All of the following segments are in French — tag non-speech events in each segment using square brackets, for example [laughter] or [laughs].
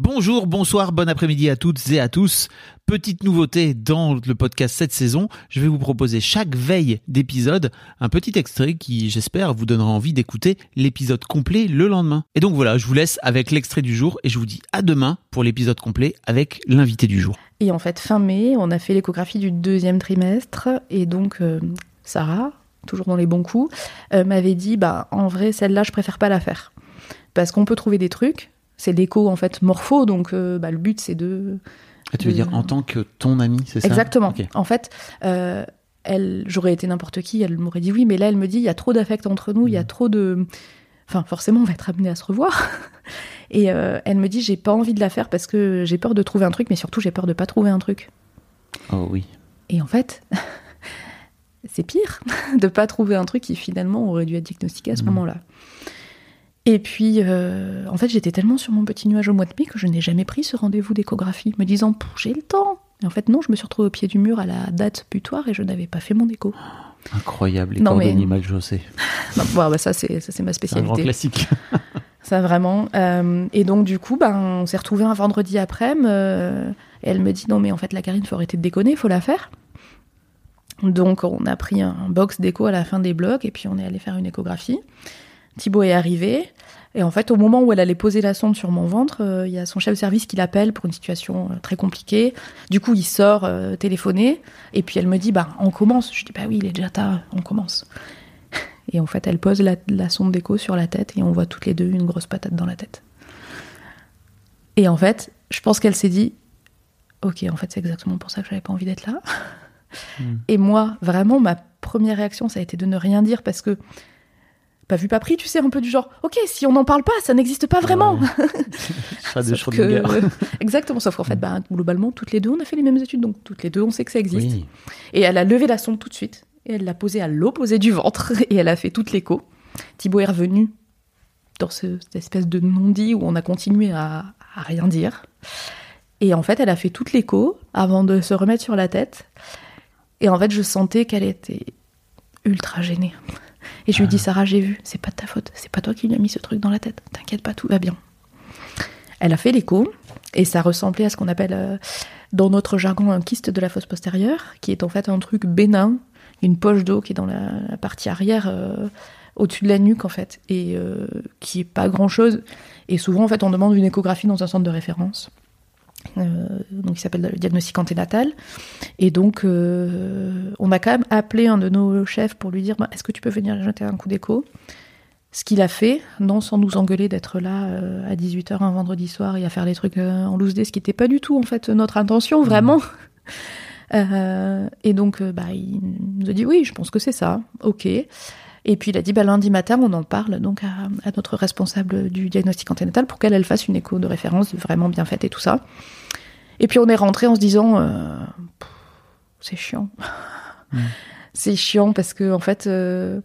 Bonjour, bonsoir, bon après-midi à toutes et à tous. Petite nouveauté dans le podcast cette saison, je vais vous proposer chaque veille d'épisode un petit extrait qui, j'espère, vous donnera envie d'écouter l'épisode complet le lendemain. Et donc voilà, je vous laisse avec l'extrait du jour et je vous dis à demain pour l'épisode complet avec l'invité du jour. Et en fait, fin mai, on a fait l'échographie du deuxième trimestre. Et donc, euh, Sarah, toujours dans les bons coups, euh, m'avait dit bah, en vrai, celle-là, je préfère pas la faire. Parce qu'on peut trouver des trucs. C'est l'écho, en fait, morpho. Donc, euh, bah, le but, c'est de. Ah, tu veux de- dire en tant que ton ami, c'est ça? Exactement. En fait, euh, elle, j'aurais été n'importe qui, elle m'aurait dit oui, mais là, elle me dit il y a trop d'affect entre nous, il y Mm. a trop de. Enfin, forcément, on va être amené à se revoir. [laughs] Et euh, elle me dit j'ai pas envie de la faire parce que j'ai peur de trouver un truc, mais surtout j'ai peur de pas trouver un truc. Oh oui. Et en fait, [laughs] c'est pire [laughs] de pas trouver un truc qui finalement aurait dû être diagnostiqué à ce Mhm. moment-là. Et puis, euh, en fait, j'étais tellement sur mon petit nuage au mois de mai que je n'ai jamais pris ce rendez-vous d'échographie, me disant j'ai le temps. Et en fait, non, je me suis retrouvée au pied du mur à la date butoir et je n'avais pas fait mon écho. Incroyable, les Non, mais- mal. [laughs] Bah, bon, bah, ça, c'est ça, c'est ma C'est un grand spécialité. classique. [laughs] Ça vraiment. Euh, et donc du coup, ben, on s'est retrouvés un vendredi après-midi. euh, et elle me dit non mais en fait la Karine, faut arrêter de déconner, faut la faire. Donc on a pris un box d'écho à la fin des blocs et puis on est allé faire une échographie. Thibaut est arrivé et en fait au moment où elle allait poser la sonde sur mon ventre, euh, il y a son chef de service qui l'appelle pour une situation euh, très compliquée. Du coup il sort euh, téléphoner et puis elle me dit bah on commence. Je dis bah oui il est déjà tard, on commence. [laughs] Et en fait, elle pose la, la sonde d'écho sur la tête et on voit toutes les deux une grosse patate dans la tête. Et en fait, je pense qu'elle s'est dit Ok, en fait, c'est exactement pour ça que j'avais pas envie d'être là. Et moi, vraiment, ma première réaction, ça a été de ne rien dire parce que, pas vu, pas pris, tu sais, un peu du genre Ok, si on n'en parle pas, ça n'existe pas vraiment. Ouais. [laughs] De Sauf que-. Exactement, sauf qu'en fait, bah, globalement, toutes les deux, on a fait les mêmes études, donc toutes les deux, on sait que ça existe. Oui. Et elle a levé la sonde tout de suite. Et elle l'a posée à l'opposé du ventre. [laughs] Et elle a fait toute l'écho. Thibaut est revenu dans ce- cette espèce de non-dit où on a continué à, à rien dire. Et en fait, elle a fait toute l'écho avant de se remettre sur la tête. Et en fait, je sentais qu'elle était ultra gênée. Et je lui dis, Sarah, j'ai vu, c'est pas de ta faute. C'est pas toi qui lui as mis ce truc dans la tête. T'inquiète pas, tout va bien. Elle a fait l'écho. Et ça ressemblait à ce qu'on appelle euh, dans notre jargon un kyste de la fosse postérieure, qui est en fait un truc bénin, une poche d'eau qui est dans la, la partie arrière, euh, au-dessus de la nuque en fait, et euh, qui est pas grand-chose. Et souvent en fait on demande une échographie dans un centre de référence, donc qui s'appelle le diagnostic anténatal. Et donc euh, on a quand même appelé un de nos chefs pour lui dire bah, est-ce que tu peux venir jeter un coup d'écho? Ce qu'il a fait, non sans nous engueuler d'être là euh, à 18h un vendredi soir et à faire les trucs euh, en loose day, ce qui n'était pas du tout en fait notre intention, vraiment. [laughs] Euh, et donc, euh, bah, il nous a dit oui, je pense que c'est ça, ok. Et puis il a dit bah, lundi matin, on en parle donc à, à notre responsable du diagnostic anténatal pour qu'elle elle fasse une écho de référence vraiment bien faite et tout ça. Et puis on est rentré en se disant euh, c'est chiant. [laughs] c'est chiant parce que en fait, euh,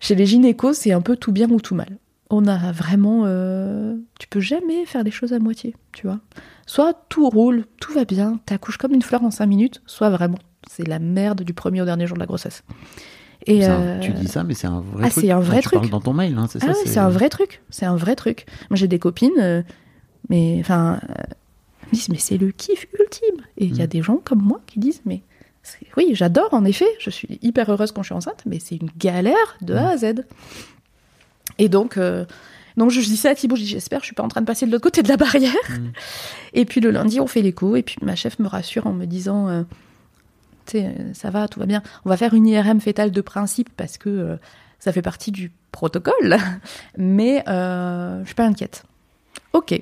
chez les gynécos, c'est un peu tout bien ou tout mal. On a vraiment, euh, tu peux jamais faire des choses à moitié, tu vois. Soit tout roule, tout va bien, t'accouches comme une fleur en 5 minutes, soit vraiment, c'est la merde du premier au dernier jour de la grossesse. Et un- euh, Tu dis ça, mais c'est un vrai ah, truc. c'est un vrai Enfin, tu truc. parles dans ton mail, hein, c'est ah ça c'est un vrai truc, c'est un vrai truc. Moi j'ai des copines, mais enfin, me disent mais c'est le kiff ultime. Et il y a Mm. des gens comme moi qui disent mais oui j'adore en effet, je suis hyper heureuse quand je suis enceinte, mais c'est une galère de A à Z. Et donc euh, donc je dis ça à Thibaut, j'espère je suis pas en train de passer de l'autre côté de la barrière. Mm. [laughs] Et puis le lundi on fait l'écho et puis ma chef me rassure en me disant euh, tu sais, euh, ça va, tout va bien. On va faire une IRM fétale de principe parce que euh, ça fait partie du protocole, [laughs] mais je suis pas inquiète. Ok.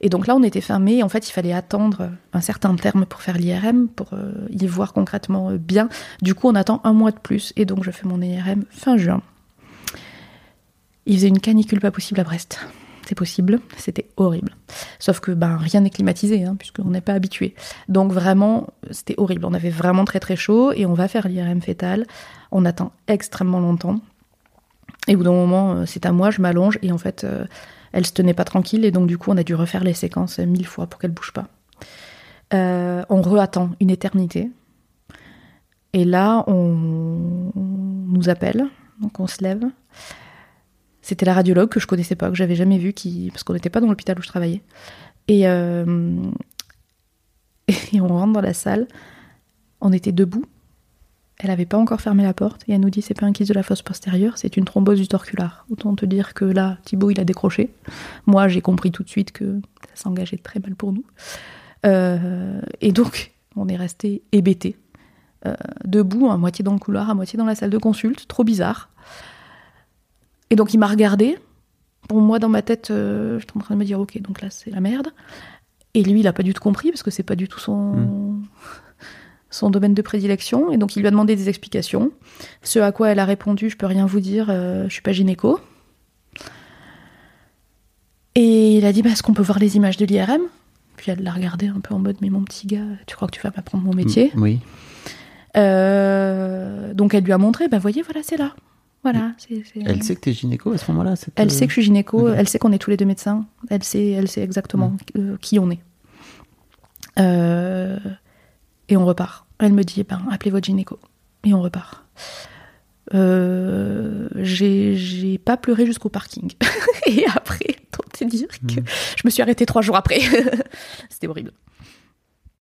Et donc là, on était fermé. En fait, il fallait attendre un certain terme pour faire l'IRM, pour euh, y voir concrètement euh, bien. Du coup, on attend un mois de plus. Et donc, je fais mon IRM fin juin. Il faisait une canicule pas possible à Brest. C'est possible, c'était horrible. Sauf que ben, rien n'est climatisé, hein, puisqu'on n'est pas habitué. Donc vraiment, c'était horrible. On avait vraiment très très chaud et on va faire l'IRM fétal. On attend extrêmement longtemps. Et au bout d'un moment, euh, c'est à moi, je m'allonge et en fait, elle se tenait pas tranquille et donc du coup, on a dû refaire les séquences mille fois pour qu'elle bouge pas. Euh, on re-attend une éternité. Et là, on nous appelle, donc on se lève. C'était la radiologue que je connaissais pas, que j'avais jamais vue, parce qu'on n'était pas dans l'hôpital où je travaillais. Euh, [laughs] et on rentre dans la salle. On était debout. Elle n'avait pas encore fermé la porte et elle nous dit c'est pas un kyste de la fosse postérieure, c'est une thrombose du torculaire. Autant te dire que là, Thibaut il a décroché. Moi j'ai compris tout de suite que ça s'engageait très mal pour nous. Euh, et donc on est resté hébété, euh, debout, à moitié dans le couloir, à moitié dans la salle de consulte, trop bizarre. Et donc il m'a regardé. Pour moi, dans ma tête, euh, j'étais en train de me dire ok, donc là c'est la merde. Et lui, il a pas du tout compris parce que c'est pas du tout son Mm. Son domaine de prédilection. Et donc il lui a demandé des explications. Ce à quoi elle a répondu, je peux rien vous dire, euh, je suis pas gynéco. Et il a dit bah, est-ce qu'on peut voir les images de l'IRM Puis elle l'a regardé un peu en mode mais mon petit gars, tu crois que tu vas m'apprendre mon métier? Mm, Oui. Euh, Donc elle lui a montré bah voyez voilà c'est là. Voilà, c'est- Elle sait que t'es gynéco à ce moment-là cette, elle sait que je suis gynéco, elle sait qu'on est tous les deux médecins, elle sait, elle sait exactement euh, qui on est. Euh, et on repart. Elle me dit, eh ben, appelez votre gynéco. Et on repart. Euh, j'ai pas pleuré jusqu'au parking. [laughs] et après, [laughs] tant te dire que je me suis arrêtée trois jours après. [laughs] C'était horrible.